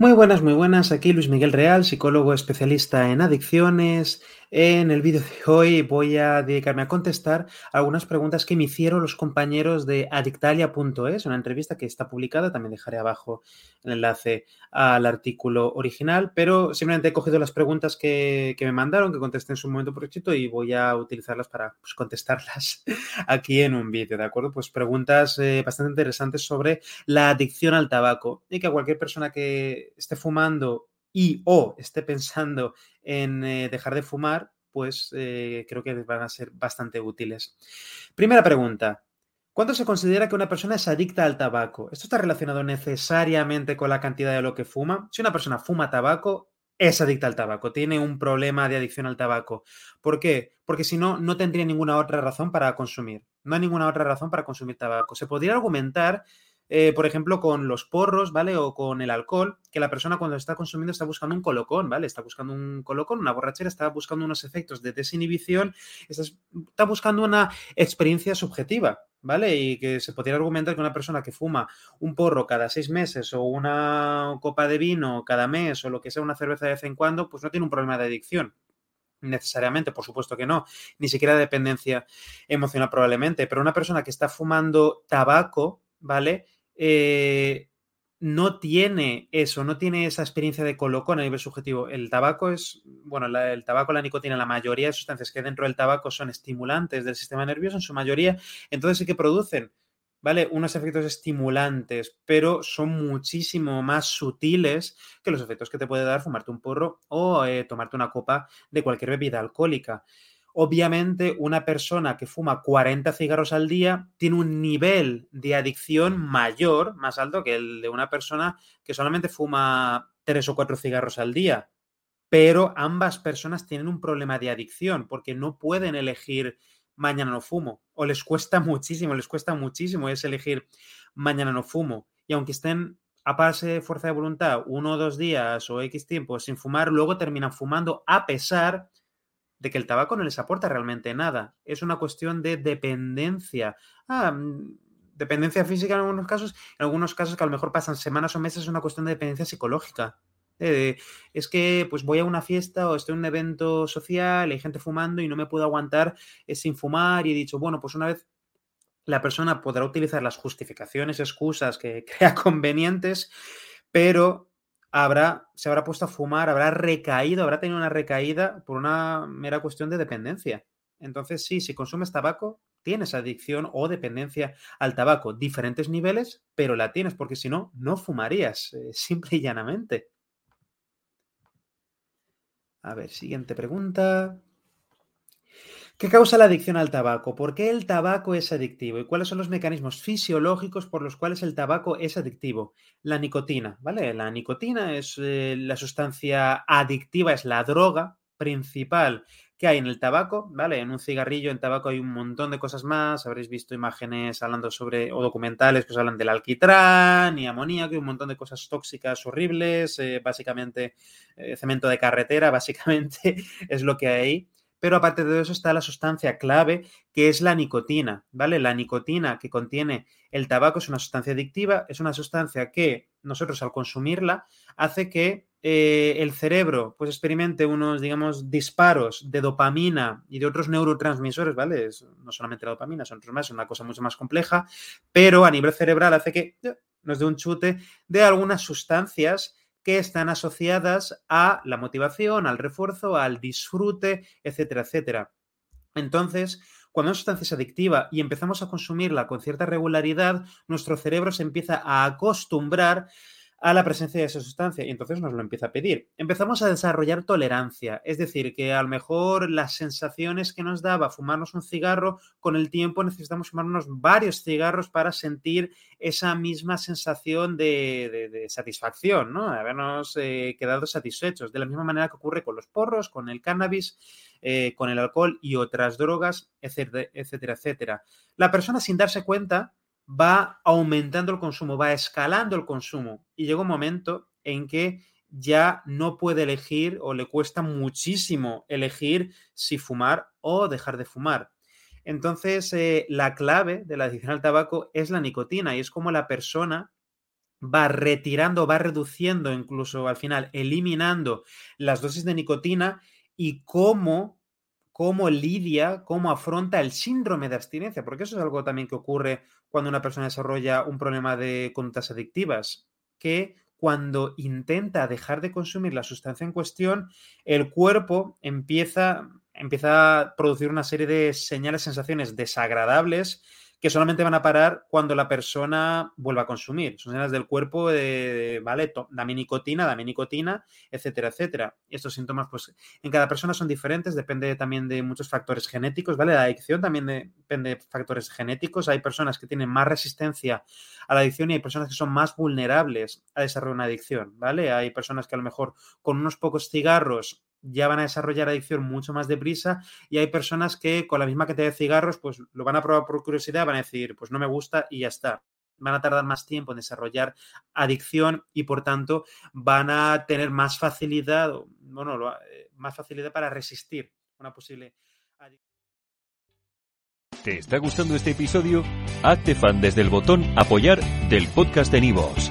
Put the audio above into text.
Muy buenas, muy buenas. Aquí Luis Miguel Real, psicólogo especialista en adicciones. En el vídeo de hoy voy a dedicarme a contestar algunas preguntas que me hicieron los compañeros de adictalia.es, una entrevista que está publicada. También dejaré abajo el enlace al artículo original, pero simplemente he cogido las preguntas que, me mandaron, que contesté en su momento por escrito y voy a utilizarlas para pues, contestarlas aquí en un vídeo, ¿de acuerdo? Pues preguntas eh, bastante interesantes sobre la adicción al tabaco y que a cualquier persona que esté fumando y o esté pensando en eh, dejar de fumar, pues eh, creo que van a ser bastante útiles. Primera pregunta. ¿Cuánto se considera que una persona es adicta al tabaco? ¿Esto está relacionado necesariamente con la cantidad de lo que fuma? Si una persona fuma tabaco, es adicta al tabaco, tiene un problema de adicción al tabaco. ¿Por qué? Porque si no, no tendría ninguna otra razón para consumir. No hay ninguna otra razón para consumir tabaco. Se podría argumentar eh, por ejemplo, con los porros, ¿vale? O con el alcohol, que la persona cuando está consumiendo está buscando un colocón, ¿vale? Está buscando un colocón, una borrachera, está buscando unos efectos de desinhibición, está buscando una experiencia subjetiva, ¿vale? Y que se podría argumentar que una persona que fuma un porro cada seis meses o una copa de vino cada mes o lo que sea, una cerveza de vez en cuando, pues no tiene un problema de adicción necesariamente, por supuesto que no, ni siquiera dependencia emocional probablemente, pero una persona que está fumando tabaco, ¿vale? Eh, no tiene eso, no tiene esa experiencia de colocón a nivel subjetivo. El tabaco es, bueno, el tabaco, la nicotina, la mayoría de sustancias que dentro del tabaco son estimulantes del sistema nervioso en su mayoría, entonces sí que producen, ¿vale? Unos efectos estimulantes, pero son muchísimo más sutiles que los efectos que te puede dar fumarte un porro o eh, tomarte una copa de cualquier bebida alcohólica. Obviamente, una persona que fuma 40 cigarros al día tiene un nivel de adicción mayor, más alto que el de una persona que solamente fuma 3 o 4 cigarros al día. Pero ambas personas tienen un problema de adicción porque no pueden elegir mañana no fumo. O les cuesta muchísimo, les cuesta muchísimo es elegir mañana no fumo. Y aunque estén a base de fuerza de voluntad uno o dos días o X tiempo sin fumar, luego terminan fumando a pesar de que el tabaco no les aporta realmente nada. Es una cuestión de dependencia. Ah, mm, dependencia física en algunos casos, en algunos casos que a lo mejor pasan semanas o meses, es una cuestión de dependencia psicológica. Eh, es que pues voy a una fiesta o estoy en un evento social, hay gente fumando y no me puedo aguantar eh, sin fumar y he dicho, bueno, pues una vez la persona podrá utilizar las justificaciones, excusas que crea convenientes, pero habrá, se habrá puesto a fumar, habrá recaído, habrá tenido una recaída por una mera cuestión de dependencia. Entonces, sí, si consumes tabaco, tienes adicción o dependencia al tabaco. Diferentes niveles, pero la tienes, porque si no, no fumarías, eh, simple y llanamente. A ver, siguiente pregunta. ¿Qué causa la adicción al tabaco? ¿Por qué el tabaco es adictivo? ¿Y cuáles son los mecanismos fisiológicos por los cuales el tabaco es adictivo? La nicotina, ¿vale? La nicotina es eh, la sustancia adictiva, es la droga principal que hay en el tabaco, ¿vale? En un cigarrillo, en tabaco hay un montón de cosas más. Habréis visto imágenes hablando sobre, o documentales que os hablan del alquitrán y amoníaco y un montón de cosas tóxicas horribles. Eh, básicamente, eh, cemento de carretera, básicamente es lo que hay pero aparte de eso está la sustancia clave que es la nicotina, ¿vale? La nicotina que contiene el tabaco es una sustancia adictiva, es una sustancia que nosotros al consumirla hace que eh, el cerebro pues experimente unos, digamos, disparos de dopamina y de otros neurotransmisores, ¿vale? no solamente la dopamina, son otros más, es una cosa mucho más compleja, pero a nivel cerebral hace que eh, nos dé un chute de algunas sustancias que están asociadas a la motivación, al refuerzo, al disfrute, etcétera, etcétera. Entonces, cuando una sustancia es adictiva y empezamos a consumirla con cierta regularidad, nuestro cerebro se empieza a acostumbrar a la presencia de esa sustancia y entonces nos lo empieza a pedir. Empezamos a desarrollar tolerancia, es decir, que a lo mejor las sensaciones que nos daba fumarnos un cigarro, con el tiempo necesitamos fumarnos varios cigarros para sentir esa misma sensación de, satisfacción, ¿no? Habernos eh, quedado satisfechos. De la misma manera que ocurre con los porros, con el cannabis, eh, con el alcohol y otras drogas, etcétera, etcétera, etcétera. La persona sin darse cuenta va aumentando el consumo, va escalando el consumo y llega un momento en que ya no puede elegir o le cuesta muchísimo elegir si fumar o dejar de fumar. Entonces, eh, la clave de la adicción al tabaco es la nicotina y es como la persona va retirando, va reduciendo, incluso al final eliminando las dosis de nicotina y cómo, cómo lidia, cómo afronta el síndrome de abstinencia, porque eso es algo también que ocurre cuando una persona desarrolla un problema de conductas adictivas, que cuando intenta dejar de consumir la sustancia en cuestión, el cuerpo empieza, empieza a producir una serie de señales, sensaciones desagradables que solamente van a parar cuando la persona vuelva a consumir. Son señales del cuerpo de, vale, dame nicotina, dame nicotina, etcétera, etcétera. Estos síntomas, pues, en cada persona son diferentes, depende también de muchos factores genéticos, ¿vale? La adicción también depende de factores genéticos. Hay personas que tienen más resistencia a la adicción y hay personas que son más vulnerables a desarrollar una adicción, ¿vale? Hay personas que a lo mejor con unos pocos cigarros ya van a desarrollar adicción mucho más deprisa y hay personas que con la misma cantidad de cigarros pues lo van a probar por curiosidad, van a decir pues no me gusta y ya está. Van a tardar más tiempo en desarrollar adicción y por tanto van a tener más facilidad, bueno, eh, más facilidad para resistir una posible adicción. ¿Te está gustando este episodio? Hazte fan desde el botón apoyar del podcast de Nivos.